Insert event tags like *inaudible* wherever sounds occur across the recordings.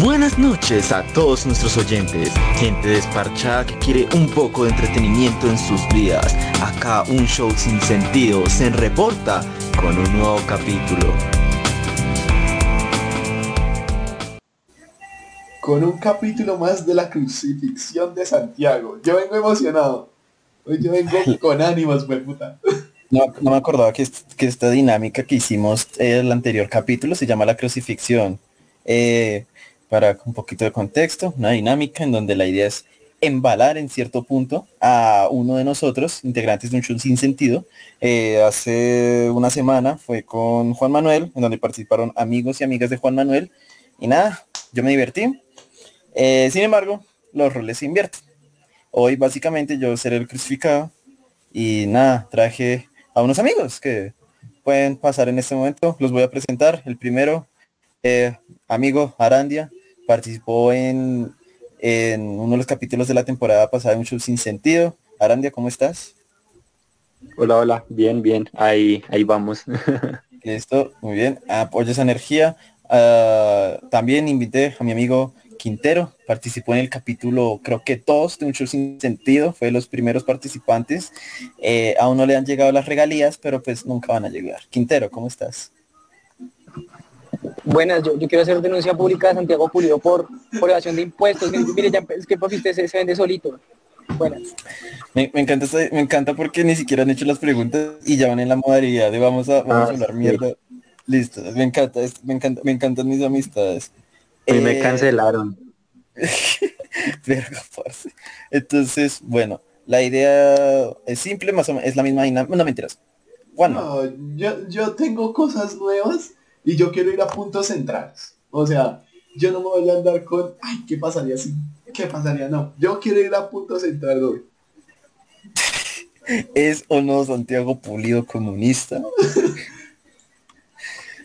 Buenas noches a todos nuestros oyentes, gente desparchada que quiere un poco de entretenimiento en sus vidas. Acá un show sin sentido se reporta con un nuevo capítulo. Con un capítulo más de la crucifixión de Santiago. Yo vengo emocionado. Hoy yo vengo con ánimos, pues puta. No, no me acordaba que, que esta dinámica que hicimos el anterior capítulo se llama la crucifixión. Eh, para un poquito de contexto, una dinámica en donde la idea es embalar en cierto punto a uno de nosotros, integrantes de un show sin sentido. Eh, hace una semana fue con Juan Manuel, en donde participaron amigos y amigas de Juan Manuel. Y nada, yo me divertí. Eh, sin embargo, los roles se invierten. Hoy básicamente yo seré el crucificado y nada, traje a unos amigos que pueden pasar en este momento. Los voy a presentar. El primero, eh, amigo Arandia, participó en, en uno de los capítulos de la temporada pasada de Un Show Sin Sentido. Arandia, ¿cómo estás? Hola, hola, bien, bien, ahí, ahí vamos. *laughs* Listo, muy bien. Apoyo esa energía. Uh, también invité a mi amigo Quintero, participó en el capítulo, creo que todos de Un Show Sin Sentido, fue de los primeros participantes. Eh, aún no le han llegado las regalías, pero pues nunca van a llegar. Quintero, ¿cómo estás? Buenas, yo, yo, quiero hacer denuncia pública de Santiago Pulido por, por evasión de impuestos. Mire, ya es que usted se, se, vende solito. Buenas. Me, me, encanta me encanta porque ni siquiera han hecho las preguntas y ya van en la modalidad de vamos a, vamos ah, a hablar sí. mierda. Listo, me encanta, me encanta, me encantan mis amistades. Y eh, me cancelaron. *laughs* Verga, parce. Entonces, bueno, la idea es simple, más o menos, es la misma dinámica. No mentiras. Bueno. No, yo, yo tengo cosas nuevas y yo quiero ir a puntos centrales. O sea, yo no me voy a andar con, ay, ¿qué pasaría si? ¿Qué pasaría? No, yo quiero ir a punto central hoy. *laughs* ¿Es o no Santiago Pulido comunista? *laughs*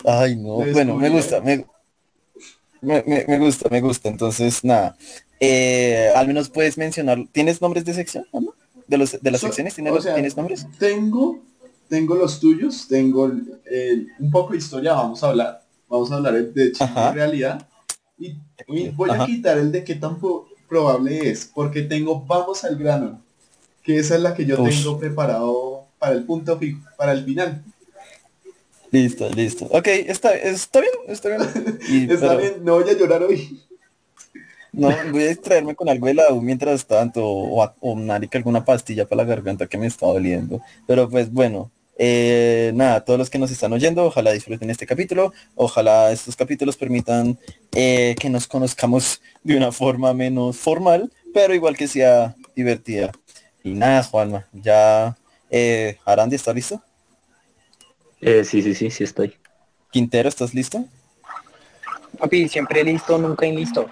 ay, no. Bueno, me gusta, me, me, me, gusta, me gusta. Entonces, nada. Eh, al menos puedes mencionar, ¿tienes nombres de sección? ¿no? De, los, de las so, secciones, ¿tienes, o sea, ¿tienes nombres? Tengo tengo los tuyos, tengo eh, un poco de historia, vamos a hablar, vamos a hablar de Ajá. realidad. Y, y voy Ajá. a quitar el de qué tan probable es, porque tengo vamos al grano, que esa es la que yo tengo preparado para el punto fijo, para el final. Listo, listo. Ok, está, está bien, está bien. *laughs* Y, está pero... bien, no voy a llorar hoy. No, voy a distraerme con algo de la U mientras tanto, o, o, o marica alguna pastilla para la garganta que me está doliendo. Pero pues bueno, eh, nada, todos los que nos están oyendo, ojalá disfruten este capítulo, ojalá estos capítulos permitan eh, que nos conozcamos de una forma menos formal, pero igual que sea divertida. Y nada, Juanma, ya eh, Arandi, ¿está listo? Eh, sí, sí, sí, sí estoy. Quintero, ¿estás listo? Papi, siempre listo, nunca listo.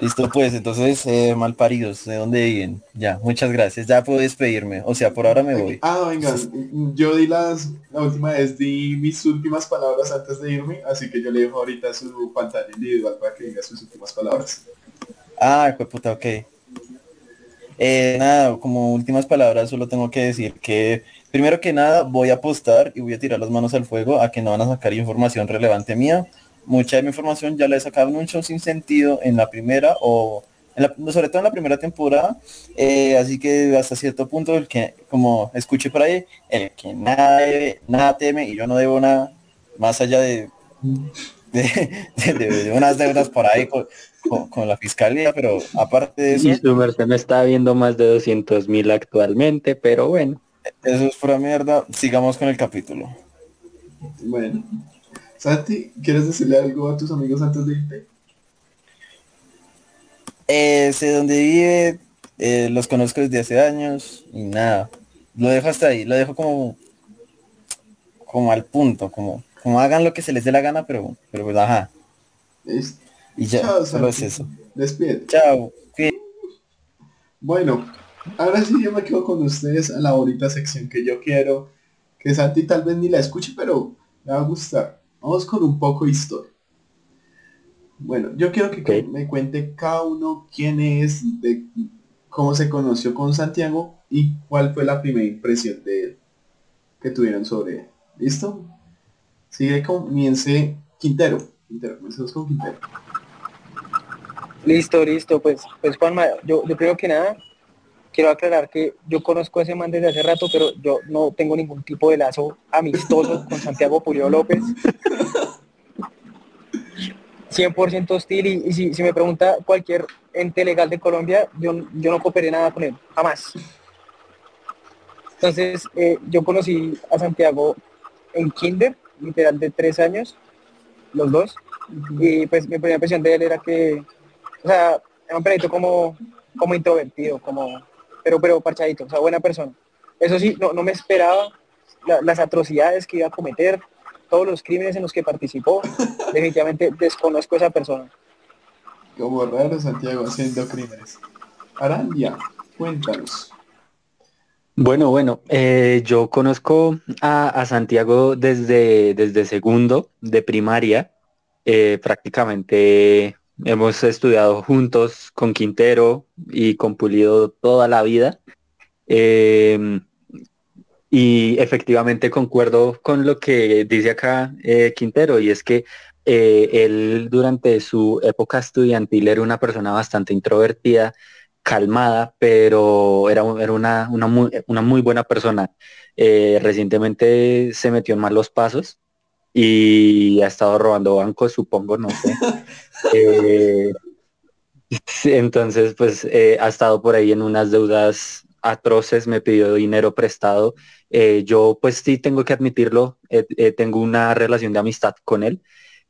Listo, pues, entonces, eh, malparidos, ¿de dónde viven? Ya, muchas gracias. Ya puedo despedirme. O sea, por ahora me voy. Ah, venga, yo di las, la última vez di mis últimas palabras antes de irme, así que yo le dejo ahorita su pantalla individual para que diga sus últimas palabras. Ah, pues puta, ok. Eh, nada, como últimas palabras solo tengo que decir que primero que nada voy a apostar y voy a tirar las manos al fuego a que no van a sacar información relevante mía mucha de mi información ya la he sacado en un show sin sentido en la primera o en la, sobre todo en la primera temporada eh, así que hasta cierto punto el que como escuché por ahí el que nada debe, nada teme y yo no debo nada más allá de de, de, de, de unas deudas por ahí con, con, con, la fiscalía pero aparte de eso y su merced me está viendo más de 200 mil actualmente pero bueno. Eso es pura mierda. Sigamos con el capítulo. Bueno Santi, ¿quieres decirle algo a tus amigos antes de irte? Eh, sé dónde vive, eh, los conozco desde hace años y nada. Lo dejo hasta ahí, lo dejo como como al punto, como, como hagan lo que se les dé la gana, pero, pero pues ajá. ¿Listo? Y ya, Chao, solo es eso. Despide. Chao. Bueno, ahora sí yo me quedo con ustedes en la bonita sección que yo quiero. Que Santi tal vez ni la escuche, pero le va a gustar. Vamos con un poco de historia. Bueno, yo quiero que okay. me cuente cada uno quién es, de cómo se conoció con Santiago y cuál fue la primera impresión de él que tuvieron sobre él. ¿Listo? Sigue, comience Quintero. Quintero, comencemos con Quintero. Listo, listo, pues, pues Juanma, yo, yo creo que nada, quiero aclarar que yo conozco a ese man desde hace rato, pero yo no tengo ningún tipo de lazo amistoso con Santiago Pulido López. 100% hostil y, si me pregunta cualquier ente legal de Colombia, yo, yo no cooperé nada con él, jamás. Entonces, eh, yo conocí a Santiago en kinder, literal de tres años, los dos, y pues mi primera impresión de él era que, o sea, era un perrito como, como introvertido, como, pero, pero parchadito, o sea, buena persona. Eso sí, no, no me esperaba la- las atrocidades que iba a cometer, todos los crímenes en los que participó, *laughs* definitivamente desconozco a esa persona. Como raro Santiago haciendo crímenes. Arandia, cuéntanos. Bueno, bueno, eh, yo conozco a, a Santiago desde, desde segundo de primaria. Eh, prácticamente hemos estudiado juntos con Quintero y con Pulido toda la vida. Eh, y efectivamente concuerdo con lo que dice acá eh, Quintero, y es que eh, él durante su época estudiantil era una persona bastante introvertida, calmada, pero era, era una, una, muy, una muy buena persona. Eh, recientemente se metió en malos pasos y ha estado robando bancos, supongo, no sé. Eh, entonces, pues eh, ha estado por ahí en unas deudas atroces, me pidió dinero prestado. Eh, yo, pues sí, tengo que admitirlo, tengo una relación de amistad con él.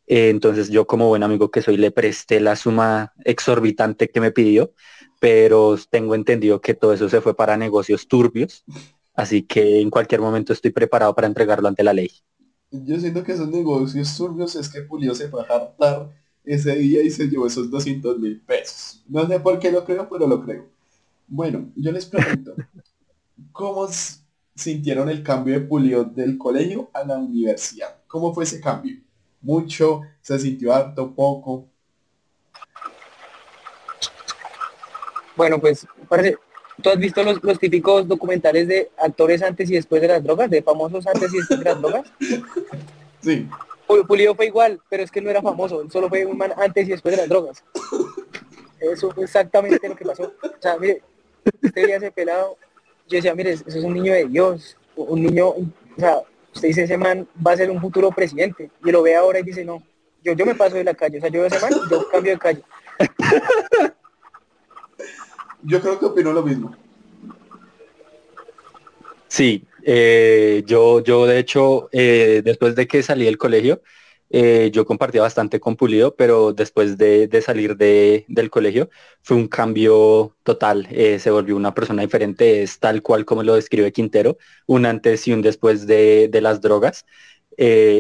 Entonces yo como buen amigo que soy le presté la suma exorbitante que me pidió, pero tengo entendido que todo eso se fue para negocios turbios, así que en cualquier momento estoy preparado para entregarlo ante la ley. Yo siento que esos negocios turbios es que Julio se fue a hartar ese día y se llevó esos 200 mil pesos. No sé por qué lo creo, pero lo creo. Bueno, yo les pregunto, ¿cómo sintieron el cambio de Pulido del colegio a la universidad? ¿Cómo fue ese cambio? ¿Mucho? ¿Se sintió harto? ¿Poco? Bueno, pues, parece, ¿tú has visto los, los típicos documentales de actores antes y después de las drogas, de famosos antes y después de las drogas? *laughs* Sí. Pu- Pulido fue igual, pero es que no era famoso, él solo fue un man antes y después de las drogas. Eso fue exactamente lo que pasó. O sea, mire, usted veía ese pelado, yo decía, mire, eso es un niño de Dios, un niño, o sea, usted dice, ese man va a ser un futuro presidente, y lo ve ahora y dice, no, yo, yo me paso de la calle, o sea, yo veo ese man yo cambio de calle. Yo creo que opino lo mismo. Sí, eh, yo, yo de hecho, eh, después de que salí del colegio, eh, yo compartía bastante con Pulido, pero después de, de salir de- del colegio fue un cambio total. se volvió una persona diferente, es tal cual como lo describe Quintero, un antes y un después de, de las drogas.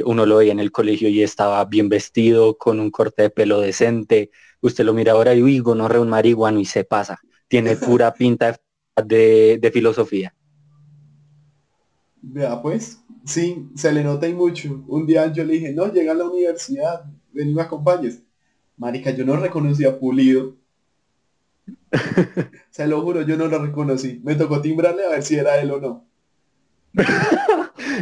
Uno lo veía en el colegio y estaba bien vestido, con un corte de pelo decente. Usted lo mira ahora y uy, no un marihuano y se pasa. Tiene pura pinta de, de filosofía. Vea pues, sí, se le nota y mucho. Un día yo le dije, no, llega a la universidad, ven y me acompañes. Marica, yo no reconocí a Pulido. *laughs* se lo juro, yo no lo reconocí. Me tocó timbrarle a ver si era él o no. *laughs*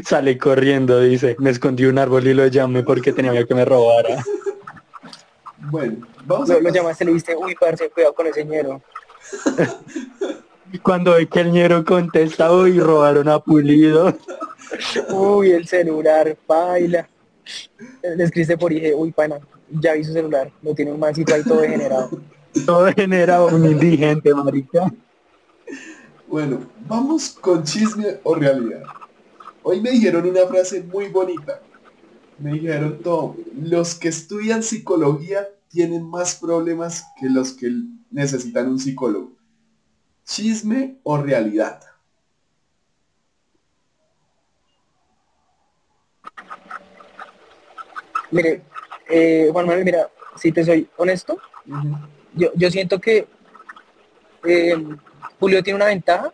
Sale corriendo, dice. Me escondí un árbol y lo llamé porque tenía miedo que me robara. *laughs* Bueno, vamos Lo, a lo llamaste, le dijiste, uy, parce, cuidado con ese ñero. *laughs* Cuando ve que el ñero contesta, uy, robaron a Pulido. *laughs* Uy, el celular, baila. Le escribiste por y dije, uy, pana, ya vi su celular, lo tiene un mancito ahí todo degenerado. *laughs* Todo genera un indigente, marica. Bueno, vamos con chisme o realidad. Hoy me dijeron una frase muy bonita. Me dijeron todo. Los que estudian psicología tienen más problemas que los que necesitan un psicólogo. Chisme o realidad. Mire, eh, Juan Manuel, mira, si te soy honesto, yo, yo siento que eh, Julio tiene una ventaja,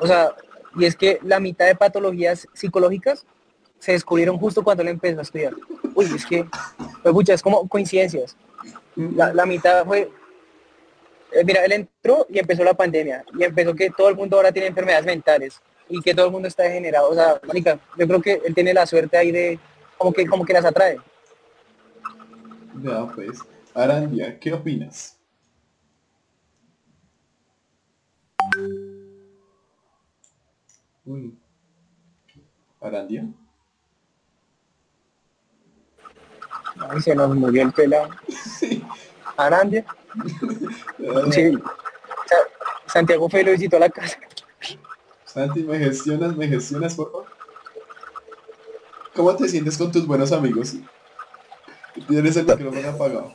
o sea, y es que la mitad de patologías psicológicas se descubrieron justo cuando él empezó a estudiar. Uy, es que, pues, pucha, es como coincidencias. La, la mitad fue, eh, mira, él entró y empezó la pandemia y empezó que todo el mundo ahora tiene enfermedades mentales y que todo el mundo está degenerado. O sea, Mónica, yo creo que él tiene la suerte ahí de como que como que las atrae. Ya pues, Arandia, ¿qué opinas? Uy. ¿Arandia? Ay, se nos murió el pelado. *laughs* Sí. ¿Arandia? Sí. Sa- Santiago Fue lo visitó a la casa. Santi, ¿me gestionas, me gestionas, por favor? ¿Cómo te sientes con tus buenos amigos? Tienes el micrófono apagado.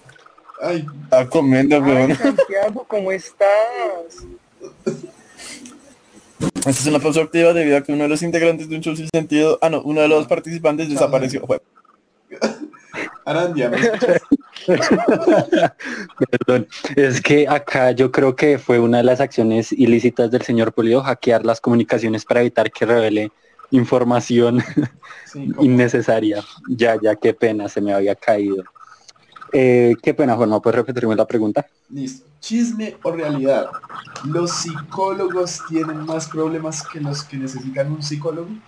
Ay, Está comiendo, Ay, weón. Santiago, ¿cómo estás? Esta es una pausa activa debido a que uno de los integrantes de un show sin sentido, ah no, uno de los participantes desapareció. Fue- Arandia, ¿me escuchas? Perdón, es que acá yo creo que fue una de las acciones ilícitas del señor Pulido hackear las comunicaciones para evitar que revele información Sí, *laughs* innecesaria. Ya, ya, qué pena, se me había caído. Eh, qué pena, Juanma, ¿puedes repetirme la pregunta? Listo. Chisme o realidad. ¿Los psicólogos tienen más problemas que los que necesitan un psicólogo?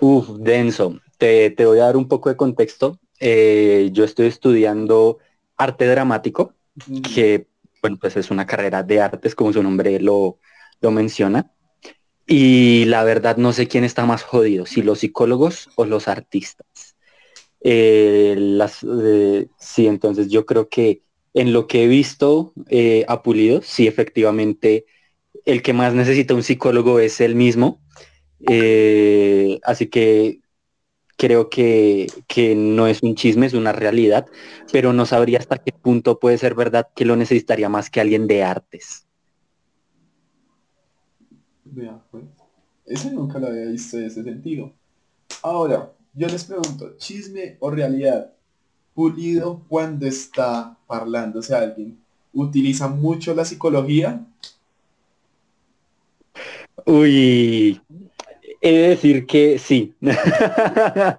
Uf, denso. Te, te voy a dar un poco de contexto. Eh, yo estoy estudiando arte dramático, que bueno, pues es una carrera de artes, como su nombre lo, lo menciona. Y la verdad no sé quién está más jodido, si los psicólogos o los artistas. Eh, las, eh, sí, entonces yo creo que en lo que he visto eh, a Pulido, sí, efectivamente, el que más necesita un psicólogo es él mismo. Así que creo que, que no es un chisme, es una realidad, pero no sabría hasta qué punto puede ser verdad que lo necesitaría más que alguien de artes. Vea, pues. Ese nunca lo había visto en ese sentido. Ahora, yo les pregunto, ¿chisme o realidad? Pulido cuando está hablándose a alguien, ¿utiliza mucho la psicología? Uy, he de decir que sí. *laughs*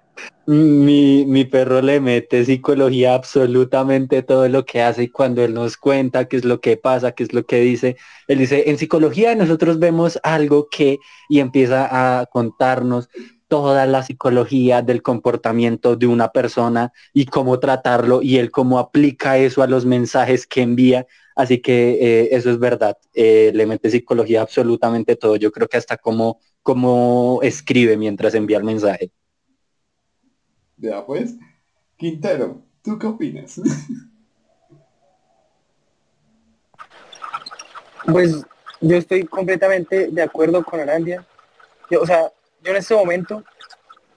mi, mi perro le mete psicología absolutamente todo lo que hace y cuando él nos cuenta qué es lo que pasa, qué es lo que dice, él dice, en psicología nosotros vemos algo que y empieza a contarnos toda la psicología del comportamiento de una persona y cómo tratarlo y él cómo aplica eso a los mensajes que envía. Así que eh, eso es verdad. Eh, le mete psicología absolutamente todo. Yo creo que hasta cómo, cómo escribe mientras envía el mensaje. Vea, pues. Quintero, ¿tú qué opinas? Pues yo estoy completamente de acuerdo con Arandia. Yo, o sea, yo en este momento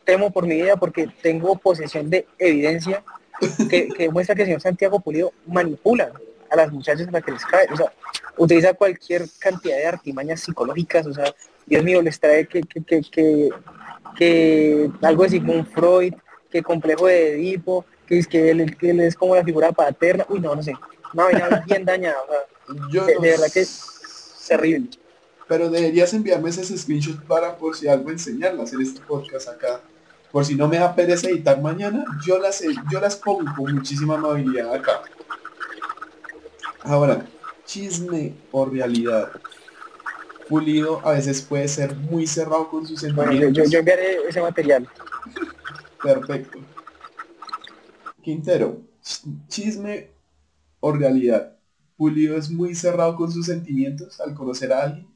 temo por mi vida porque tengo posesión de evidencia que, que demuestra que el señor Santiago Pulido manipula a las muchachas para que les cae. O sea, utiliza cualquier cantidad de artimañas psicológicas. O sea, Dios mío, les trae que, que, que, que, que algo de Sigmund Freud, que complejo de Edipo, que es que él, que él es como la figura paterna. Uy, no, no sé. Una vaina *laughs* bien dañada. O sea, Yo de, no de verdad que es terrible. Pero deberías enviarme esos screenshots para por si algo enseñarlas en este podcast acá. Por si no me da pereza editar mañana, yo las, yo las pongo con muchísima amabilidad acá. Ahora, chisme o realidad. Pulido a veces puede ser muy cerrado con sus Bueno, yo, sentimientos. yo, yo enviaré ese material. Perfecto. Quintero, ch- chisme o realidad. Pulido es muy cerrado con sus sentimientos al conocer a alguien.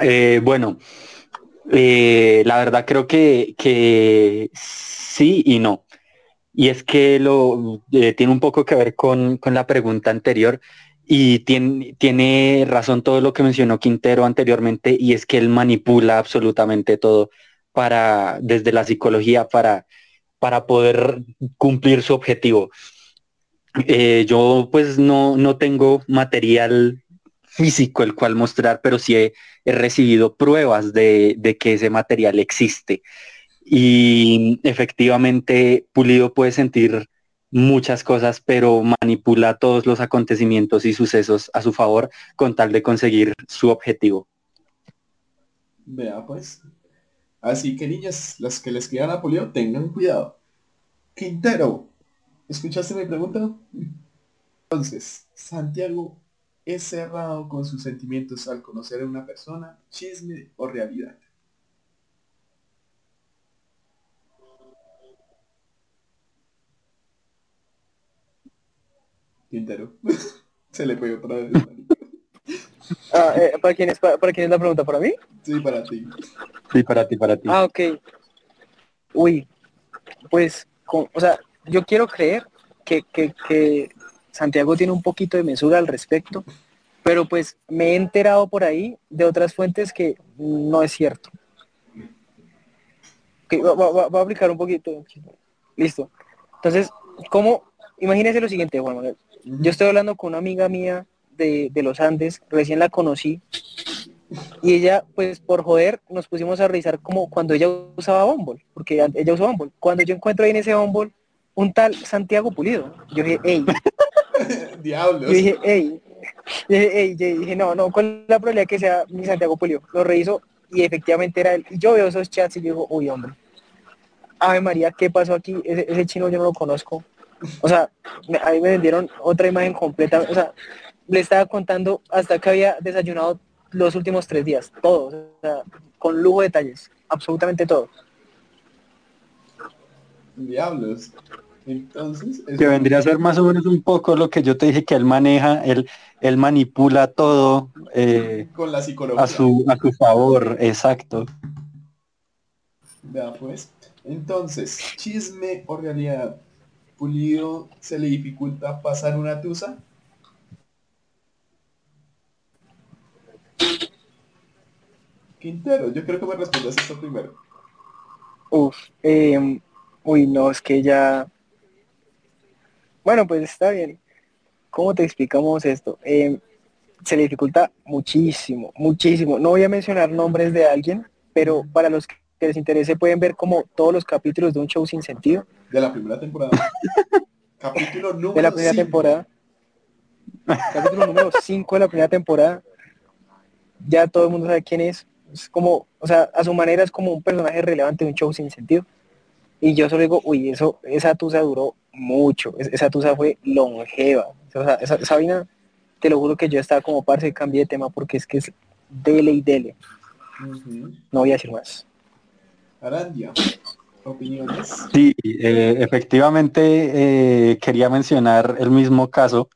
Eh, bueno, eh, la verdad creo que, que sí y no. Y es que lo eh, tiene un poco que ver con, con la pregunta anterior y tiene, tiene razón todo lo que mencionó Quintero anteriormente y es que él manipula absolutamente todo para, desde la psicología para, para poder cumplir su objetivo. Eh, yo pues no, no tengo material físico el cual mostrar, pero sí he, he recibido pruebas de, de que ese material existe. Y efectivamente Pulido puede sentir muchas cosas, pero manipula todos los acontecimientos y sucesos a su favor con tal de conseguir su objetivo. Vea pues. Así que niñas, las que le escriban a Pulido, tengan cuidado. Quintero, ¿escuchaste mi pregunta? Entonces, Santiago es cerrado con sus sentimientos al conocer a una persona, chisme o realidad. Quintero. *laughs* Se le fue otra vez. *laughs* Ah, eh, ¿para, quién es, para, para quién es la pregunta? ¿Para mí? Sí, para ti. Sí, para ti, para ti. Ah, ok. Uy, pues, con- o sea, yo quiero creer que, que, que Santiago tiene un poquito de mesura al respecto, pero pues me he enterado por ahí de otras fuentes que no es cierto. Ok, va, va- va- va a aplicar un poquito. Listo. Entonces, ¿cómo? Imagínese lo siguiente, Juan Manuel. Yo estoy hablando con una amiga mía de, de los Andes, recién la conocí, y ella, pues por joder, nos pusimos a revisar como cuando ella usaba Bumble, porque ella usaba Bumble. Cuando yo encuentro ahí en ese Bumble un tal Santiago Pulido, yo dije, hey, *laughs* Diablos. yo dije, hey, yo dije, "Ey", yo dije, no, no, ¿cuál es la probabilidad que sea mi Santiago Pulido? Lo reviso y efectivamente era él. Y yo veo esos chats y digo, uy, hombre, Ave María, ¿qué pasó aquí? Ese, ese chino yo no lo conozco. O sea, me- ahí me vendieron otra imagen completa. O sea, le estaba contando hasta que había desayunado los últimos tres días, todo, o sea, con lujo de detalles, absolutamente todo. Diablos. Entonces, Que vendría a ser más o menos un poco lo que yo te dije que él maneja, él, él manipula todo eh, con la psicología. a su a su favor, exacto. Vea pues. Entonces, chisme o realidad. Pulido se le dificulta pasar una tusa. Quintero, yo creo que me respondas esto primero. Uf, eh, uy, no, es que ya... Bueno, pues está bien. ¿Cómo te explicamos esto? Eh, se le dificulta muchísimo, muchísimo. No voy a mencionar nombres de alguien, pero para los que les interese pueden ver como todos los capítulos de un show sin sentido De la primera temporada. *laughs* Capítulo número de la primera cinco. temporada. Capítulo número 5 de la primera temporada. Ya todo el mundo sabe quién es. Es como, o sea, a su manera es como un personaje relevante de un show sin sentido. Y yo solo digo, uy, eso, esa tusa duró mucho. Es- Esa tusa fue longeva. O sea, esa, esa vaina, te lo juro que yo estaba como parce, cambié de tema porque es que es dele y dele. No voy a decir más. Arandia. Opiniones. Sí, eh, efectivamente eh, quería mencionar el mismo caso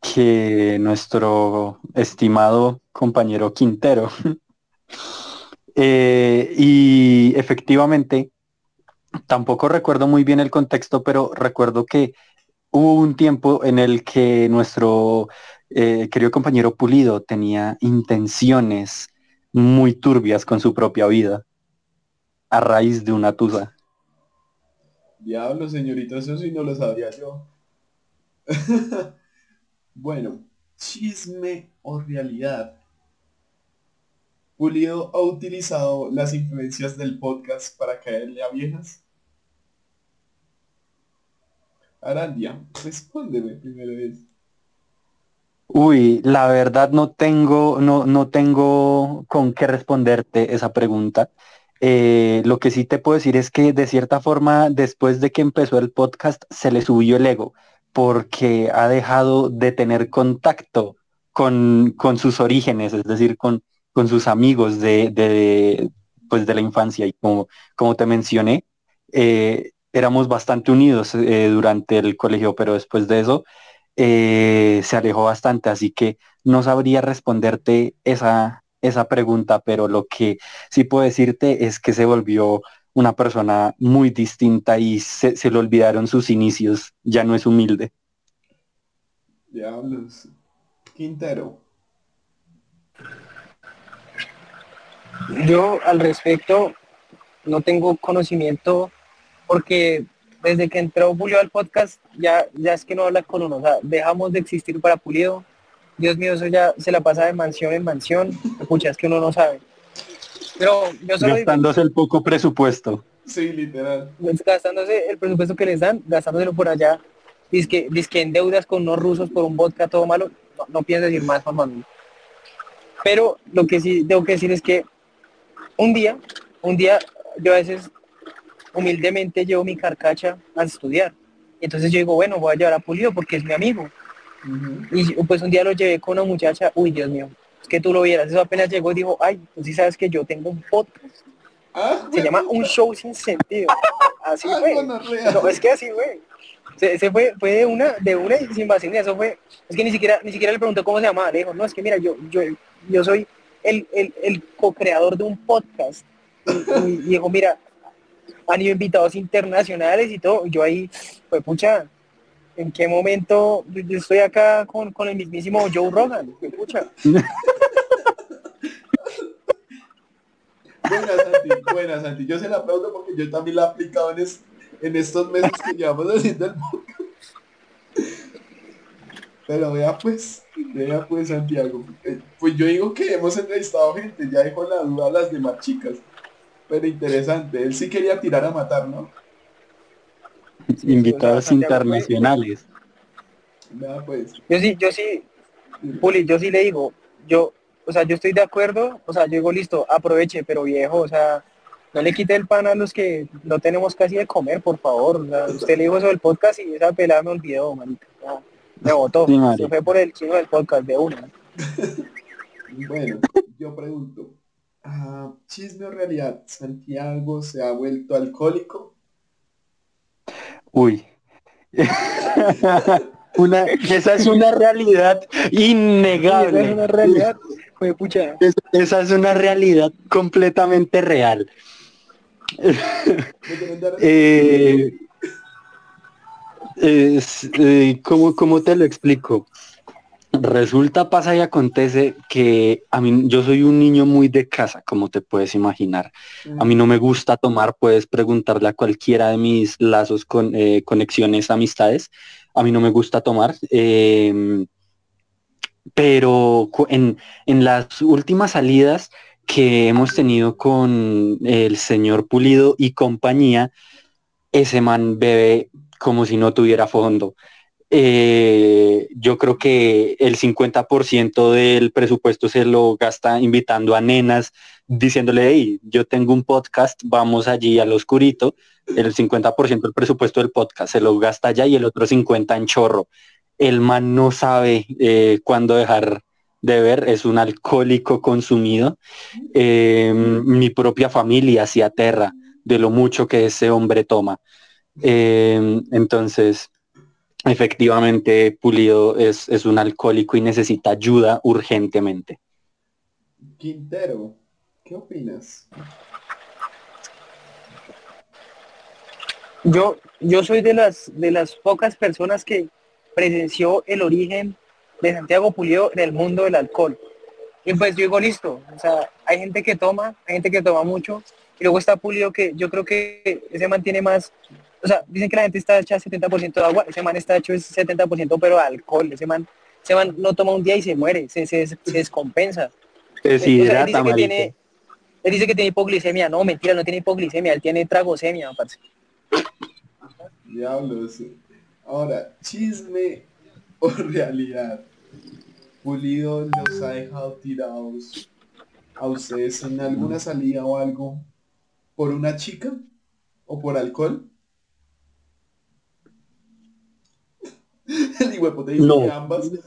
que nuestro estimado compañero Quintero. *laughs* Eh, y efectivamente, tampoco recuerdo muy bien el contexto, pero recuerdo que hubo un tiempo en el que nuestro querido compañero Pulido tenía intenciones muy turbias con su propia vida a raíz de una tusa. Diablo, señorito, eso sí no lo sabía yo. *laughs* bueno, chisme o realidad. Pulido ha utilizado las influencias del podcast para caerle a viejas. Arandia, respóndeme primero vez. Uy, la verdad no tengo, no, no tengo con qué responderte esa pregunta. Eh, lo que sí te puedo decir es que de cierta forma, después de que empezó el podcast, se le subió el ego, porque ha dejado de tener contacto con, con sus orígenes, es decir, con, con sus amigos de, de, pues de la infancia. Y como, como te mencioné, eh, éramos bastante unidos eh, durante el colegio, pero después de eso se alejó bastante, así que no sabría responderte esa, esa pregunta, pero lo que sí puedo decirte es que se volvió una persona muy distinta y se, se le olvidaron sus inicios, ya no es humilde. Diablos. Quintero. Yo al respecto no tengo conocimiento porque desde que entró Julio al podcast ya, ya es que no habla con uno, o sea, dejamos de existir para Pulido. Dios mío, eso ya se la pasa de mansión en mansión, escucha, es que uno no sabe. Pero yo solo digo, Gastándose el poco presupuesto. Sí, literal. gastándose el presupuesto que les dan, gastándoselo por allá, dizque, dizque en deudas con unos rusos por un vodka todo malo, no, no pienso decir más, Juan Manuel. Pero lo que sí tengo que decir es que un día, un día yo a veces humildemente llevo mi carcacha a estudiar. Entonces yo digo, bueno, voy a llevar a Pulido porque es mi amigo. Y pues un día lo llevé con una muchacha, uy Dios mío, es que tú lo vieras, eso apenas llegó y dijo, ay, tú sí sabes que yo tengo un podcast, Ah, se llama Un Show Sin Sentido. *laughs* Así Ah, fue. No, es que así fue. Se, se fue, fue de una, de una y sin vaselina, eso fue, es que ni siquiera, ni siquiera le preguntó cómo se llamaba, le dijo, no, es que mira, yo, yo, yo soy el, el, el co-creador de un podcast. Y, y dijo, mira, han ido invitados internacionales y todo. Y yo ahí, pues pucha, ¿en qué momento yo estoy acá con, con el mismísimo Joe Rogan? Pues, pucha. *laughs* Buena Santi, buena Santi. Yo se la aplaudo porque yo también la he aplicado en, es- en estos meses que llevamos haciendo el podcast. Pero vea pues, vea pues Santiago. Eh, Pues yo digo que hemos entrevistado gente, ya dejó la duda a las demás chicas. Pero interesante, él sí quería tirar a matar, ¿no? Invitados internacionales. Pues. Yo sí, yo sí, Puli, yo sí le digo, yo, o sea, yo estoy de acuerdo, o sea, yo digo, listo, aproveche, pero viejo, o sea, no le quite el pan a los que no tenemos casi de comer, por favor. O sea, usted le dijo eso del podcast y esa pelada me olvidó, manito. Ya, me votó. Sí, marica. Se fue por el chino del podcast de una. *laughs* Bueno, yo pregunto, ah, chisme o realidad, ¿Santiago se ha vuelto alcohólico? Uy. *laughs* una, esa es una realidad innegable. esa es una realidad. Pucha. Es- esa es una realidad completamente real. ¿Me quieren dar- Eh, es, eh, ¿cómo, cómo te lo explico? Resulta, pasa y acontece que a mí, yo soy un niño muy de casa, como te puedes imaginar. A mí no me gusta tomar, puedes preguntarle a cualquiera de mis lazos con eh, conexiones, amistades. A mí no me gusta tomar. eh, pero en, en las últimas salidas que hemos tenido con el señor Pulido y compañía, ese man bebe como si no tuviera fondo. Eh, yo creo que el 50% del presupuesto se lo gasta invitando a nenas, diciéndole, hey, yo tengo un podcast, vamos allí al oscurito. El 50% del presupuesto del podcast se lo gasta allá y el otro 50% en chorro. El man no sabe eh, cuándo dejar de ver, es un alcohólico consumido. Eh, mi propia familia se aterra de lo mucho que ese hombre toma. Eh, entonces, efectivamente, Pulido es, es un alcohólico y necesita ayuda urgentemente. Quintero, ¿qué opinas? Yo, yo soy de las, de las pocas personas que presenció el origen de Santiago Pulido en el mundo del alcohol. Y pues yo digo, listo, o sea, hay gente que toma, hay gente que toma mucho, y luego está Pulido que yo creo que ese man tiene más, o sea, dicen que la gente está hecha 70% de agua, ese man está hecho es 70% pero de alcohol, ese man, ese man no toma un día y se muere, se, se, se descompensa. Se O sea, él dice deshidrata, que tiene, él dice que tiene hipoglicemia, no, mentira, no tiene hipoglicemia, él tiene tragocemia, parce. Diablos. Ahora, chisme o *laughs* realidad. Pulido los ha dejado tirados a ustedes en alguna salida o algo por una chica o por alcohol. *laughs* El hijueputa dice No. ambas. *laughs*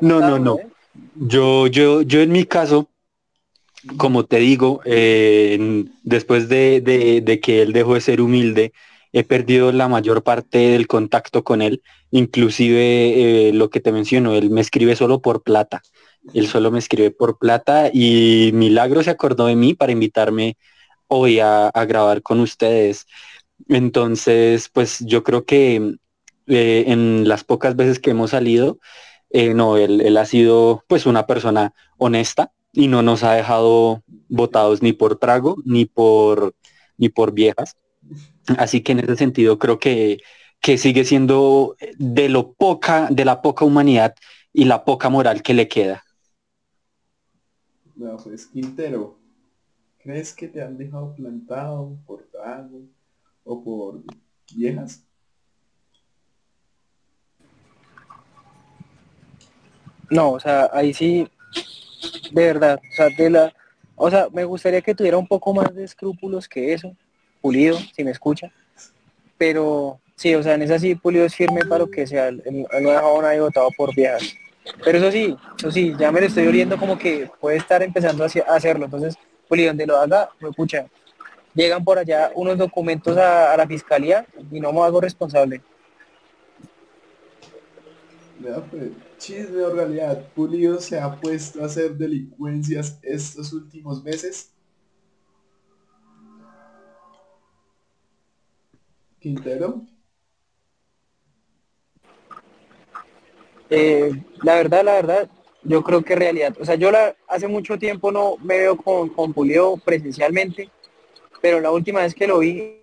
No, no, no. ¿eh? Yo, yo, yo en mi caso, como te digo, eh, después de, de- de que él dejó de ser humilde, he perdido la mayor parte del contacto con él. Inclusive eh, lo que te menciono, él me escribe solo por plata. Él solo me escribe por plata y Milagro se acordó de mí para invitarme hoy a, grabar con ustedes. Entonces, pues yo creo que eh, en las pocas veces que hemos salido, eh, no, él, él ha sido pues una persona honesta y no nos ha dejado votados ni por trago ni por ni por viejas. Así que en ese sentido creo que, que sigue siendo de lo poca, de la poca humanidad y la poca moral que le queda. No, pues Quintero, ¿crees que te han dejado plantado por trago o por viejas? No, o sea, ahí sí, de verdad, o sea, de la, o sea, me gustaría que tuviera un poco más de escrúpulos que eso, pulido, si me escucha, pero sí, o sea, en esa sí, pulido es firme para lo que sea, no ha dejado nadie votado por viejas, pero eso sí, eso sí, ya me lo estoy oliendo como que puede estar empezando a hace- a hacerlo, entonces Pues y donde lo haga, me pucha, llegan por allá unos documentos a, la fiscalía y no me hago responsable. Pues, chisme o realidad, Pulido se ha puesto a hacer delincuencias estos últimos meses. Quintero. Eh, la verdad, la verdad, yo creo que realidad, o sea, yo la, hace mucho tiempo no me veo con, con Pulido presencialmente, pero la última vez que lo vi,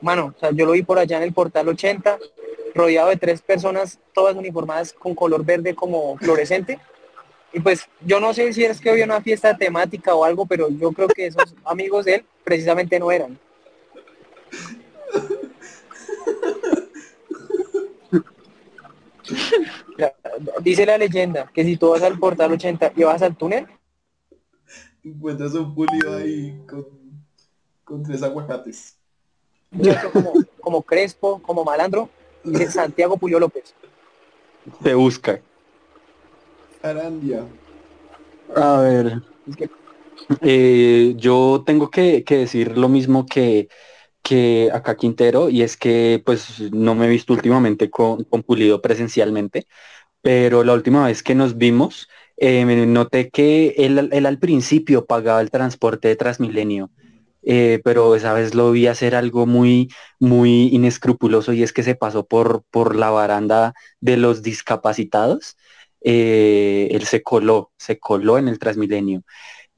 mano, o sea, yo lo vi por allá en el portal 80, rodeado de tres personas, todas uniformadas con color verde como fluorescente. Y pues yo no sé si es que había una fiesta temática o algo, pero yo creo que esos *laughs* amigos de él precisamente no eran. *laughs* Dice la leyenda que si tú vas al portal 80 y vas al túnel, Encuentras un Pulido ahí con, con tres aguacates. como, como Crespo, como Malandro, y dice Santiago Puyo López. Te busca. Arandia. A ver, Es que eh, yo tengo que, que decir lo mismo que, que acá Quintero, y es que pues no me he visto últimamente con, con Pulido presencialmente, pero la última vez que nos vimos, eh, noté que él, él al principio pagaba el transporte de Transmilenio, eh, pero esa vez lo vi hacer algo muy, muy inescrupuloso y es que se pasó por, por la baranda de los discapacitados. Eh, él se coló, se coló en el Transmilenio.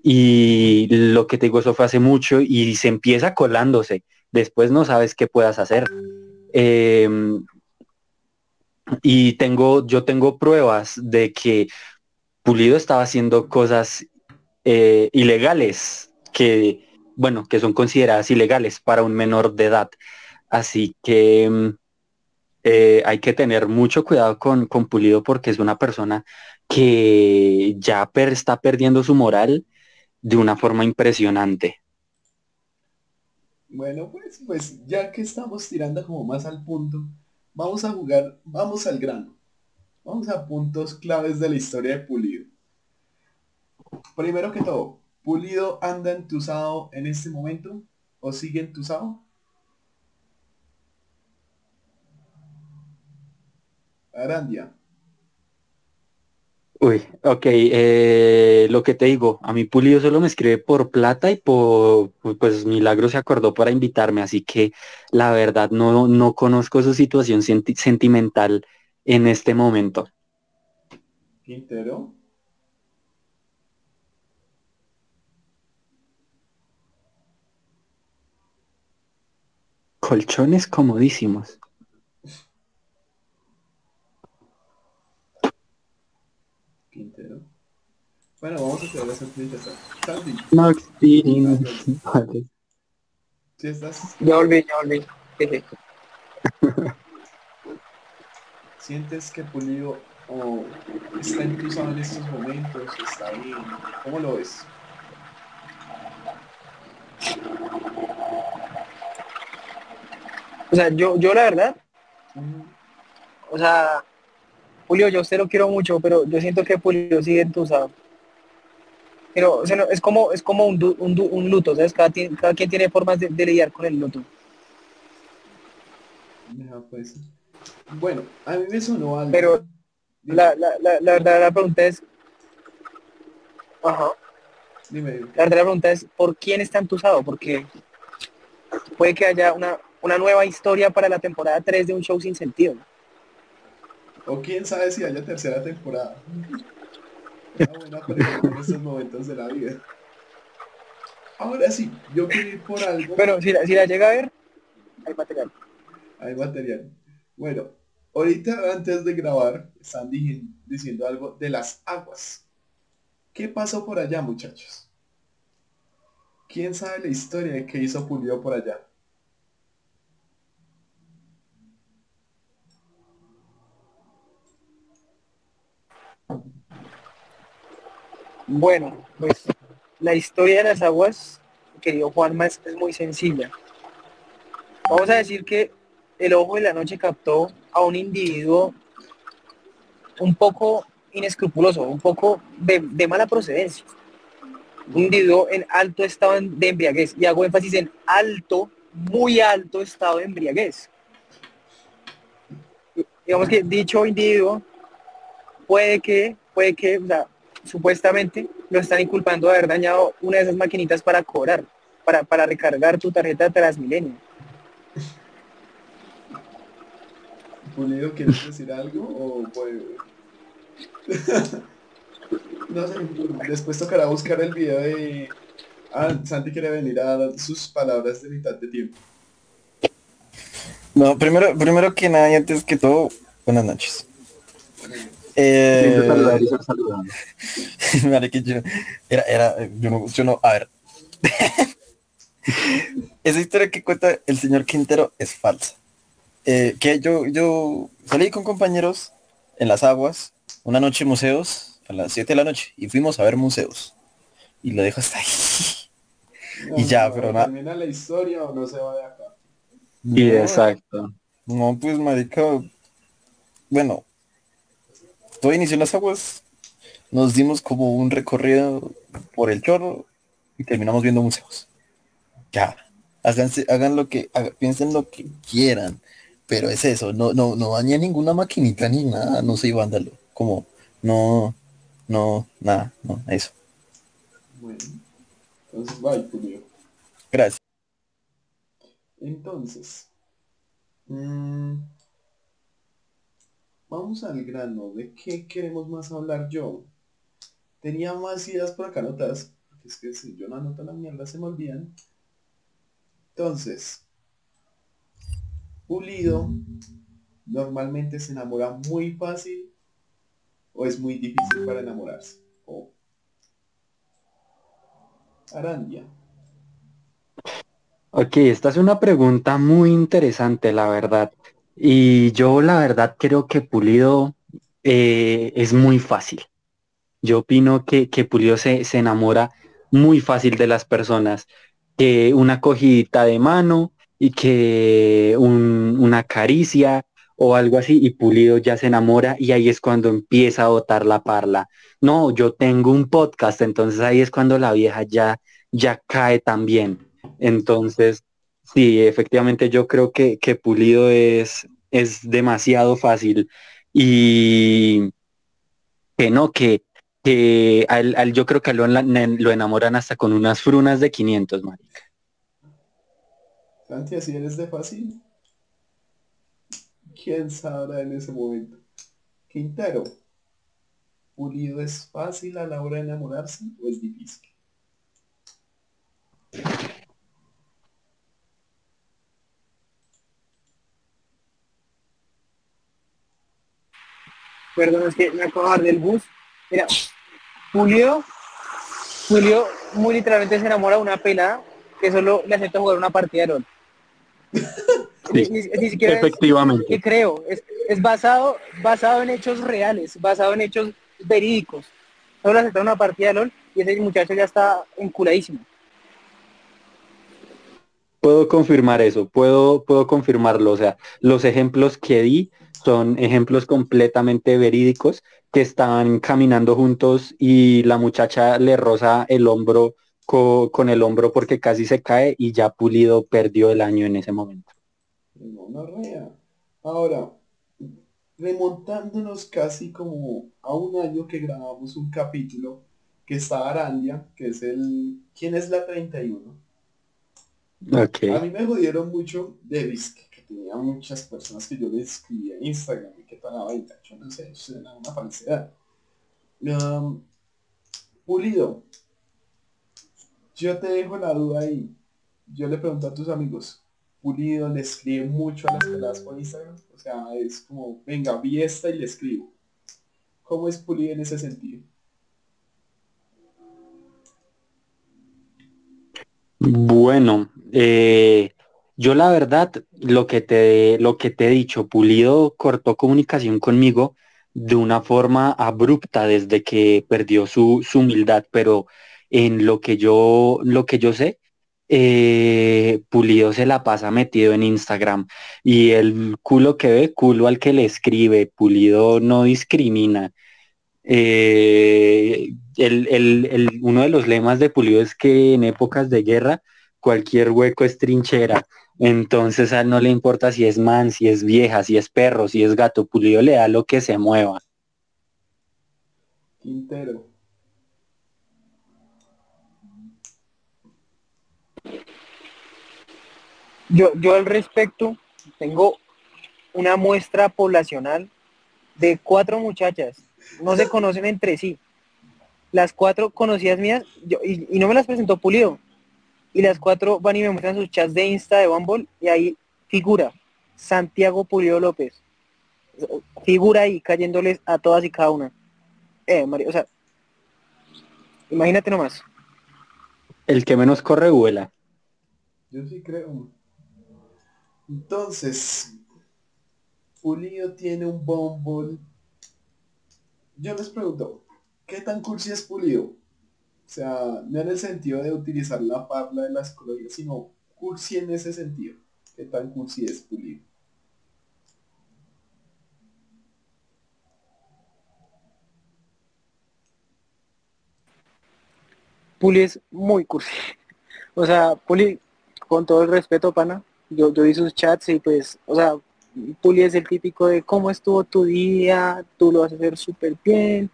Y lo que te digo, eso fue hace mucho y se empieza colándose. Después no sabes qué puedas hacer. Em, y tengo, yo tengo pruebas de que Pulido estaba haciendo cosas eh, ilegales que, bueno, que son consideradas ilegales para un menor de edad. Así que mm, eh, hay que tener mucho cuidado con, con Pulido porque es una persona que ya per- está perdiendo su moral de una forma impresionante. Bueno, pues, pues ya que estamos tirando como más al punto, vamos a jugar, vamos al grano. Vamos a puntos claves de la historia de Pulido. Primero que todo, ¿Pulido anda entusado en este momento? ¿O sigue entusado? Arandia. Uy, ok, eh, lo que te digo, a mí Pulido solo me escribe por plata y por, pues Milagro se acordó para invitarme, así que la verdad no, no conozco su situación senti- sentimental en este momento. Quintero. Colchones comodísimos. Quintero. Bueno, vamos a hacer la certificación. Sandy, No, sí, vale. si estás, Ya volví, ya volví. *laughs* Sientes que Pulido o está entusado en estos momentos, está bien, ¿cómo lo ves? O sea, yo, yo la verdad, Ujú. o sea, Julio, yo a usted lo quiero mucho, pero yo siento que Julio sigue entusado. Pero o sea, no, es como es como un, du- un, du- un luto, ¿sabes? Cada, cada quien tiene formas de, de lidiar con el luto. Pues. Bueno, a mí me sonó algo. Pero La, la, la, la verdad la pregunta es, ajá, dime, dime. la verdad la pregunta es, ¿por quién está entusado? Porque puede que haya una, una nueva historia para la temporada 3 de un show sin sentido. O quién sabe si haya tercera temporada. Buena pregunta en estos momentos de la vida. Ahora sí, yo quiero ir por algo. Pero si la, si la llega a ver, hay material. Hay material. Bueno, ahorita antes de grabar, están di- diciendo algo de las aguas. ¿Qué pasó por allá, muchachos? ¿Quién sabe la historia de qué hizo Pulido por allá? Bueno, pues la historia de las aguas, querido Juanma, es, es muy sencilla. Vamos a decir que el ojo de la noche captó a un individuo un poco inescrupuloso, un poco de, de mala procedencia. un individuo en alto estado de embriaguez. Y hago énfasis en alto, muy alto estado de embriaguez. Digamos que dicho individuo puede que, puede que, o sea, supuestamente lo están inculpando de haber dañado una de esas maquinitas para cobrar, para, para recargar tu tarjeta Transmilenio. Pulido, ¿quieres decir algo? O puede... *laughs* no sé, después tocará buscar el video de... Ah, Santi quiere venir a dar sus palabras de mitad de tiempo. No, primero, primero que nada y antes que todo, buenas noches. Eh, *laughs* yo, era, era, yo no, yo no, a ver. *laughs* Esa historia que cuenta el señor Quintero es falsa. Eh, que yo, yo salí con compañeros en las aguas, una noche museos, a las 7 de la noche, y fuimos a ver museos. Y lo dejo hasta ahí. y ya, pero nada. ¿Termina la historia o no se va de acá? Y exacto. No, pues marica, bueno, todo inició en las aguas, nos dimos como un recorrido por el chorro y terminamos viendo museos. Ya, háganse, hagan lo que, hagan- piensen lo que quieran, pero es eso, no, no, no dañé ninguna maquinita ni nada, no soy vándalo, como, no, no, nada, no, eso. Bueno, entonces bye, Pulido. Gracias. Entonces, mm, vamos al grano. ¿De qué queremos más hablar yo? Tenía más ideas por acá anotadas, porque es que si yo no anoto la mierda se me olvidan. Entonces, Pulido normalmente se enamora muy fácil o es muy difícil para enamorarse. O Arandia. Ok, esta es una pregunta muy interesante, la verdad. Y yo la verdad creo que Pulido eh, es muy fácil. Yo opino que, que Pulido se, se enamora muy fácil de las personas. Que una cogidita de mano y que un- una caricia o algo así y Pulido ya se enamora y ahí es cuando empieza a botar la parla. No, yo tengo un podcast, entonces ahí es cuando la vieja ya, ya cae también. Entonces, sí, efectivamente yo creo que, que Pulido es, es demasiado fácil y que no, que, que al, al- yo creo que lo, lo enamoran hasta con unas frunas de 500, marica. Santi, así eres de fácil. ¿Quién sabrá en ese momento? Quintero. ¿Pulido es fácil a la hora de enamorarse o es difícil? Perdón, es que me acabo de bajar del bus. Mira, Julio, Julio muy literalmente se enamora de una pelada que solo le acepta jugar una partida de LOL. *laughs* Ni, ni- ni siquiera es- Efectivamente. que creo, es, es basado, basado en hechos reales, basado en hechos verídicos. Solo acepta una partida de LOL y ese muchacho ya está enculadísimo. Puedo confirmar eso, puedo, puedo confirmarlo. O sea, los ejemplos que di son ejemplos completamente verídicos que están caminando juntos y la muchacha le roza el hombro co- con el hombro porque casi se cae y ya Pulido perdió el año en ese momento. No. Ahora, remontándonos casi como a un año que grabamos un capítulo que está Arandia, que es el... ¿Quién es la 31? Ok. A mí me jodieron mucho de que tenía muchas personas que yo le escribía en Instagram y que toda la vaina, yo no sé, eso era una falsedad. Pulido, yo te dejo la duda ahí. Yo le pregunto a tus amigos, Pulido le escribe mucho a las peladas por Instagram, o sea, es como, venga, vi esta y le escribo. ¿Cómo es Pulido en ese sentido? Bueno, eh, yo la verdad, lo que te, lo que te he dicho, Pulido cortó comunicación conmigo de una forma abrupta desde que perdió su, su humildad, pero en lo que yo, lo que yo sé, eh, Pulido se la pasa metido en Instagram y el culo que ve, culo al que le escribe, Pulido no discrimina. Eh, el, uno de los lemas de Pulido es que en épocas de guerra cualquier hueco es trinchera. Entonces a él no le importa si es man, si es vieja, si es perro, si es gato. Pulido le da lo que se mueva. Quintero. Yo, yo al respecto tengo una muestra poblacional de cuatro muchachas. No se conocen entre sí. Las cuatro conocidas mías, yo, y, no me las presentó Pulido. Y las cuatro van y me muestran sus chats de Insta, de Bumble, y ahí figura Santiago Pulido López. Figura ahí cayéndoles a todas y cada una. Eh, María, o sea, imagínate nomás. El que menos corre vuela. Yo sí creo. Entonces, Pulido tiene un bombol. Yo les pregunto, ¿qué tan cursi es Pulido? O sea, no en el sentido de utilizar la parla de la psicología, sino cursi en ese sentido. ¿Qué tan cursi es Pulido? Puli es muy cursi. O sea, Puli, con todo el respeto, pana, yo, yo vi sus chats y pues, o sea, Puli es el típico de cómo estuvo tu día, tú lo vas a hacer súper bien,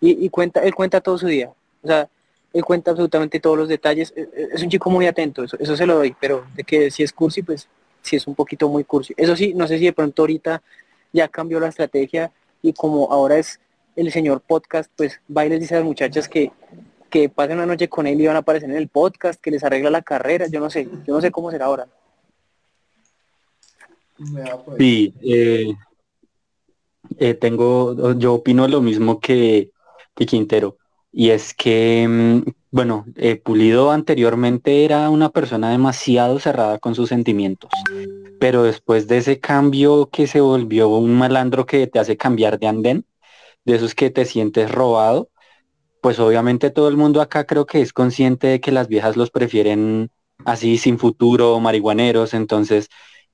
y, cuenta, él cuenta todo su día, o sea, él cuenta absolutamente todos los detalles, e, e, es un chico muy atento, eso, eso se lo doy, pero de que si es cursi, pues si es un poquito muy cursi. Eso sí, no sé si de pronto ahorita ya cambió la estrategia y como ahora es el señor podcast, pues va y les dice a las muchachas que, que pasen una noche con él y van a aparecer en el podcast, que les arregla la carrera, yo no sé, yo no sé cómo será ahora. Sí, eh, eh, tengo, yo opino lo mismo que, Quintero, y es que, mm, bueno, eh, Pulido anteriormente era una persona demasiado cerrada con sus sentimientos, pero después de ese cambio que se volvió un malandro que te hace cambiar de andén, de esos que te sientes robado, pues obviamente todo el mundo acá creo que es consciente de que las viejas los prefieren así sin futuro, marihuaneros, entonces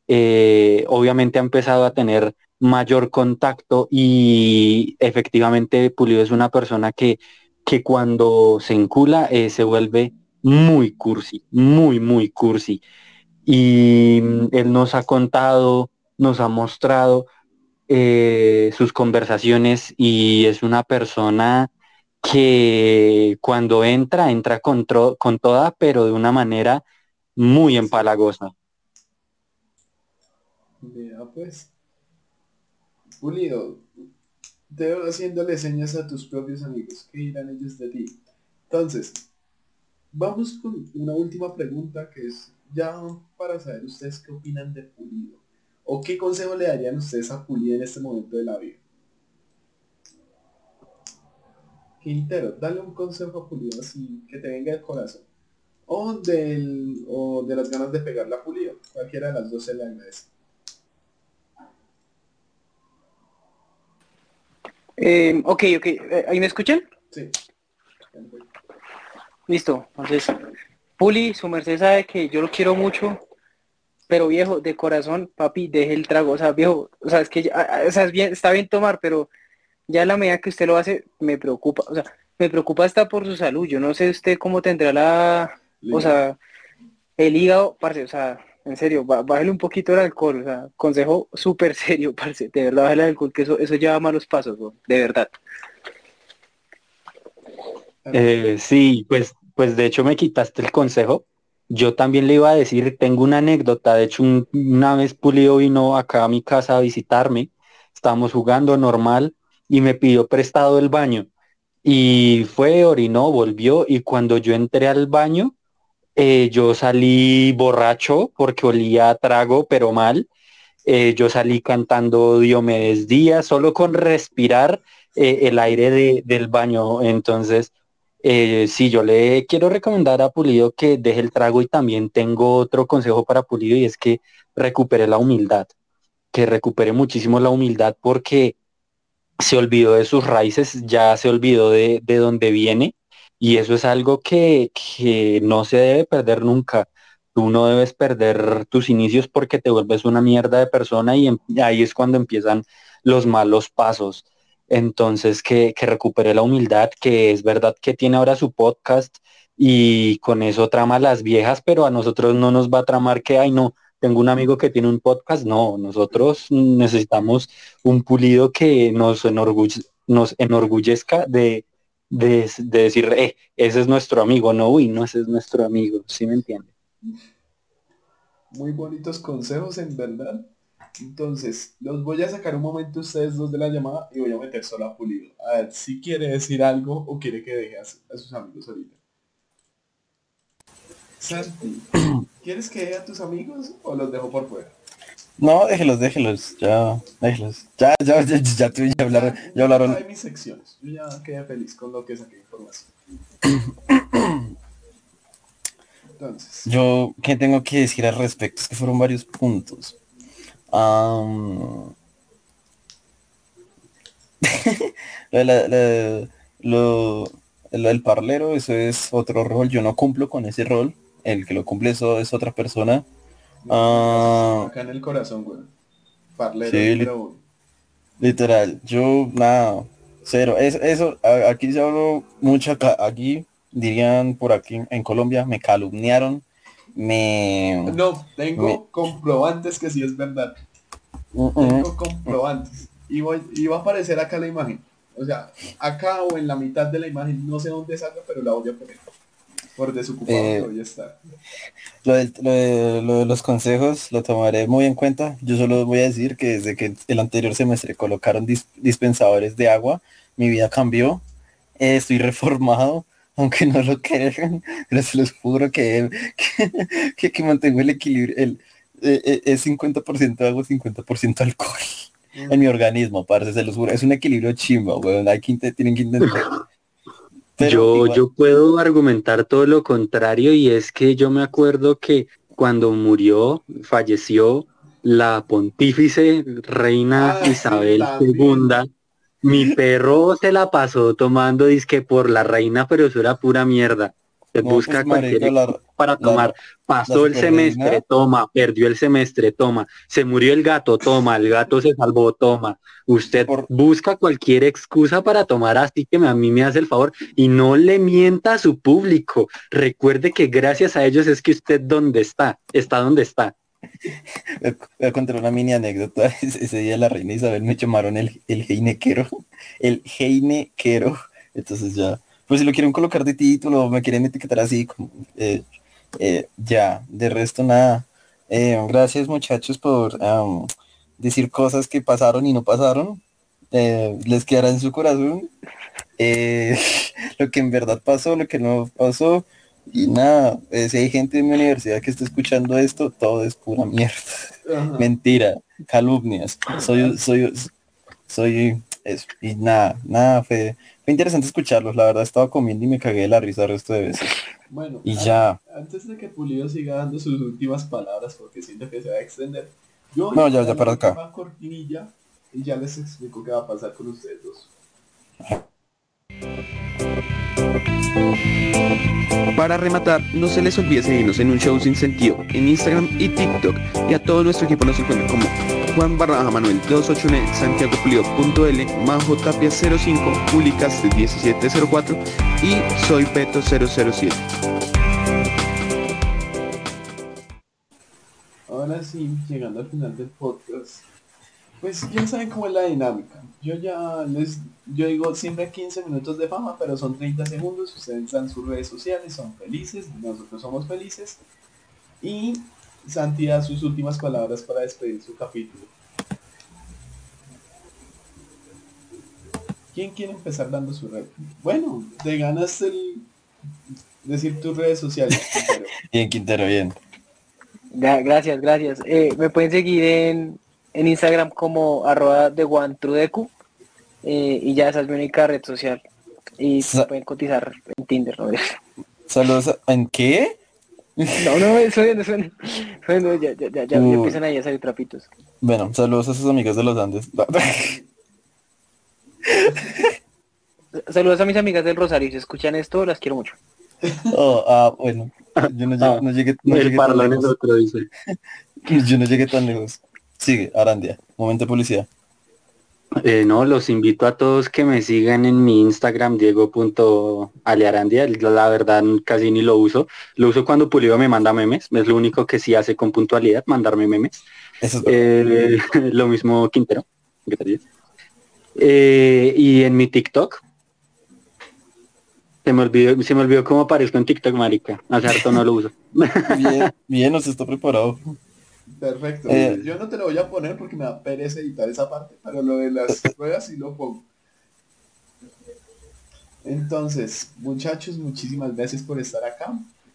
eh, obviamente ha empezado a tener mayor contacto y efectivamente Pulido es una persona que, que cuando se encula eh, se vuelve muy cursi, muy, muy cursi. Y mm, él nos ha contado, nos ha mostrado eh, sus conversaciones y es una persona que cuando entra, entra con, con toda, pero de una manera muy empalagosa. Pues. Veo haciéndole señas a tus propios amigos. ¿Qué dirán ellos de ti? Entonces, vamos con una última pregunta que es ya para saber ustedes qué opinan de Pulido. ¿O qué consejo le darían ustedes a Pulido en este momento de la vida? Quintero, dale un consejo a Pulido así que te venga del corazón. O, del, o de las ganas de pegarle a Pulido. Cualquiera de las dos se le agradece. Eh, ok, ok. Eh, ¿Ahí me escuchan? Sí. Listo. Entonces, Puli, su merced sabe que yo lo quiero mucho, pero viejo, de corazón, papi, deje el trago. O sea, viejo, o sea, es que o sea, es bien, está bien tomar, pero ya la medida que usted lo hace, me preocupa. O sea, me preocupa hasta por su salud. Yo no sé usted cómo tendrá la, o sea, el hígado, parce, o sea, en serio, bájale un poquito el alcohol, o sea, consejo súper *laughs* serio, parce, de verdad bájale el alcohol, que eso, eso lleva malos pasos, de verdad. Eh, sí, pues, pues de hecho me quitaste el consejo. Yo también le iba a decir, tengo una anécdota, de hecho una vez Pulido vino acá a mi casa a visitarme, estábamos jugando normal y me pidió prestado el baño. Y fue, orinó, volvió y cuando yo entré al baño, eh, yo salí borracho porque olía trago, pero mal. Eh, yo salí cantando Diomedes Díaz, solo con respirar eh, el aire del baño. Entonces, sí, yo le quiero recomendar a Pulido que deje el trago y también tengo otro consejo para Pulido y es que recupere la humildad, que recupere muchísimo la humildad porque se olvidó de sus raíces, ya se olvidó de, de dónde viene y eso es algo que, no se debe perder nunca. Tú no debes perder tus inicios porque te vuelves una mierda de persona y em, ahí es cuando empiezan los malos pasos. entonces que, que recupere la humildad, que es verdad que tiene ahora su podcast y con eso trama las viejas, pero a nosotros no nos va a tramar que, ay no, tengo un amigo que tiene un podcast, no, nosotros necesitamos un pulido que nos, nos enorgullezca de, de, decir, eh, ese es nuestro amigo, no, uy, no, ese es nuestro amigo, ¿sí me entiende? Muy bonitos consejos, en verdad. Entonces, los voy a sacar un momento ustedes dos de la llamada y voy a meter solo a Pulido. A ver si quiere decir algo o quiere que deje a, sus amigos ahorita. Santi, ¿quieres que deje a tus amigos o los dejo por fuera? No, déjelos, déjelos, ya, déjelos. Ya, ya, ya, ya, ya, ya hablaron. Ya hablaron. mis secciones. Yo ya quedé feliz con lo que saqué información. Entonces. Yo, ¿qué tengo que decir al respecto? Es que fueron varios puntos. *laughs* lo, el parlero, eso es otro rol. Yo no cumplo con ese rol. El que lo cumple eso es otra persona. Ah, acá en el corazón, güey. Parlero. literal. Yo, nada, cero. Es, eso, aquí se habló mucho, aquí dirían por aquí en Colombia, me calumniaron me... No, tengo comprobantes que sí es verdad. Tengo comprobantes. Y, voy, y va a aparecer acá la imagen. O sea, acá o en la mitad de la imagen, no sé dónde salga, pero la voy a poner. Por desocupado eh, voy a estar. Lo, de, los consejos lo tomaré muy en cuenta. Yo solo voy a decir que desde que el anterior semestre colocaron dispensadores de agua, mi vida cambió. Eh, estoy reformado *laughs* aunque no lo crean, pero se los juro que, *laughs* que, que, mantengo el equilibrio, el, eh, eh, es 50% agua, 50% alcohol *laughs* en mi organismo, parce, se los juro, es un equilibrio chimba, weón, hay que tienen que intentar. Yo, yo puedo argumentar todo lo contrario y es que yo me acuerdo que cuando murió, falleció la pontífice reina ah, Isabel II, mi perro se la pasó tomando disque por la reina, pero eso era pura mierda. Se busca pues, cualquier para tomar. Pasó el semestre, toma. Perdió el semestre, toma. Se murió el gato, toma. El gato se salvó, toma. Usted busca cualquier excusa para tomar, así que a mí me hace el favor y no le mienta a su público. Recuerde que gracias a ellos es que usted donde está, está donde está. *laughs* Voy a contar una mini anécdota. *laughs* Ese día la reina Isabel me llamaron el, el heinequero. *laughs* El heinequero. Entonces ya, pues si lo quieren colocar de título, me quieren etiquetar así, como, eh, eh, ya, de resto nada. Eh, gracias muchachos por decir cosas que pasaron y no pasaron. les quedará en su corazón. *laughs* lo que en verdad pasó, lo que no pasó. Y nada, si hay gente de mi universidad que está escuchando esto, todo es pura mierda. Mentira, calumnias. Soy, soy, soy eso. Y nada, nada, fue, fue interesante escucharlos. La verdad estaba comiendo y me cagué de la risa el resto de veces. Bueno, y ya. Antes de que Pulido siga dando sus últimas palabras, porque siento que se va a extender, yo no, ya, ya para acá. cortinilla y ya les explico qué va a pasar con ustedes dos. Para rematar, no se les olvide seguirnos en un show sin sentido en Instagram y TikTok y a todo nuestro equipo nos encuentran como Juan Barraja Manuel 281 Santiago Pulido.l, Majo Tapia 05, Publicas 1704 y Soy Peto 007. Ahora sí, llegando al final del podcast, pues ya saben cómo es la dinámica. Yo ya les, yo digo siempre 15 minutos de fama, pero son 30 segundos. Ustedes dan sus redes sociales, son felices, nosotros somos felices. Y Santi da sus últimas palabras para despedir su capítulo. ¿Quién quiere empezar dando su red? Bueno, te ganas el decir tus redes sociales. *laughs* bien, Quintero, bien. Gracias, gracias. Eh, me pueden seguir en en Instagram como arroba de guantrudecu eh, y ya esa es mi única red social. Y se pueden cotizar en Tinder, ¿no? *laughs* Saludos, ¿en qué? No, no, eso eso, bueno, ya, ya, ya, ya empiezan ahí a salir trapitos. Bueno, saludos a sus amigas de los Andes. *laughs* saludos a mis amigas del Rosario, si escuchan esto, las quiero mucho. Oh, ah, bueno. Yo no, llegué, no llegué, no llegué tan lejos. Otro, dice. *laughs* Yo no llegué tan lejos. Sigue, Arandia. Momento de publicidad. Eh, no, los invito a todos que me sigan en mi Instagram, diego.alearandia. La verdad casi ni lo uso. Lo uso cuando Pulido me manda memes. Es lo único que sí hace con puntualidad, mandarme memes. Eso es Eh, *laughs* lo mismo Quintero. Gracias. Eh, y en mi TikTok. Se me olvidó, se me olvidó cómo aparezco en TikTok, marica. Hace harto no lo uso. *laughs* bien, *laughs* bien, nos está preparado. Perfecto. Eh. Yo no te lo voy a poner porque me da pereza editar esa parte, pero lo de las *laughs* ruedas sí lo pongo. Entonces, muchachos, muchísimas gracias por estar acá,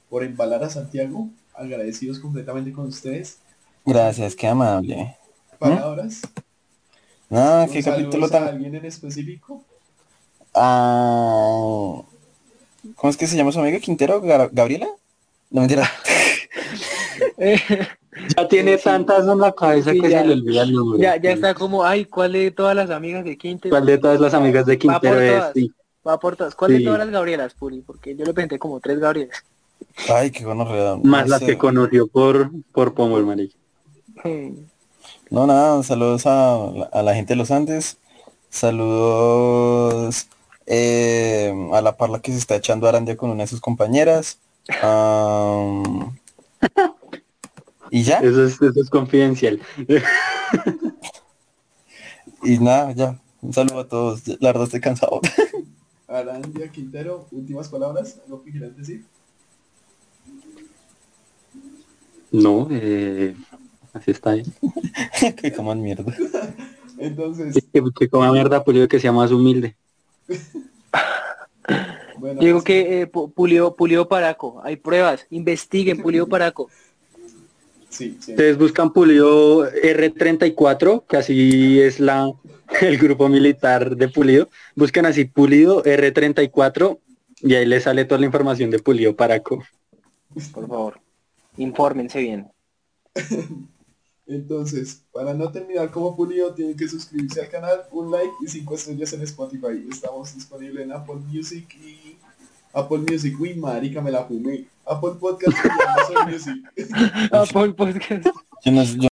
por embalar a Santiago. Agradecidos completamente con ustedes. Gracias, qué amable. Palabras. Ah, ¿Un qué capítulo a tan... alguien en específico? Ah, ¿Cómo es que se llama su amiga Quintero? ¿Gabriela? No, mentira. *laughs* *laughs* Ya tiene tantas en la cabeza Sí, que ya. se le olvida el número. Ya, ya está como, ay, ¿cuál de todas las amigas de Quinte? ¿Cuál de todas las amigas de Quintero es? todas. Sí. Va por todas. ¿Cuál Sí. de todas las Gabrielas, Puri? Porque yo le presenté como tres Gabrielas. Ay, qué gonorrea. Más No las sé. que conoció por, por Pomo, marica. Hmm. No, nada, saludos a, la- a la gente de los Andes. Saludos eh, a la parla que se está echando Arandia con una de sus compañeras. *laughs* y ya, Eso es, eso es confidencial. *laughs* y nada, ya. Un saludo a todos. La verdad estoy cansado. *laughs* Arandia Quintero, últimas palabras, algo que quieran decir. No, eh, así está bien. *laughs* que coman mierda. Entonces, Que, que coma mierda, pues yo que sea más humilde. bueno, digo pues, que eh, pu- pulió, pulió Paraco. Hay pruebas. Investiguen, pulió Paraco. Sí, sí. Ustedes buscan Pulido R34, que así es la *laughs* el grupo militar de Pulido. Buscan así Pulido R34 y ahí les sale toda la información de Pulido Paraco. Por favor. Infórmense bien. *laughs* Entonces, para no terminar como pulido, tienen que suscribirse al canal, un like y cinco estrellas en Spotify. Estamos disponibles en Apple Music y Apple Music. Uy, marica, me la fumé. Apple Podcast *laughs* y Amazon Music. Apple Podcast. Yo no, yo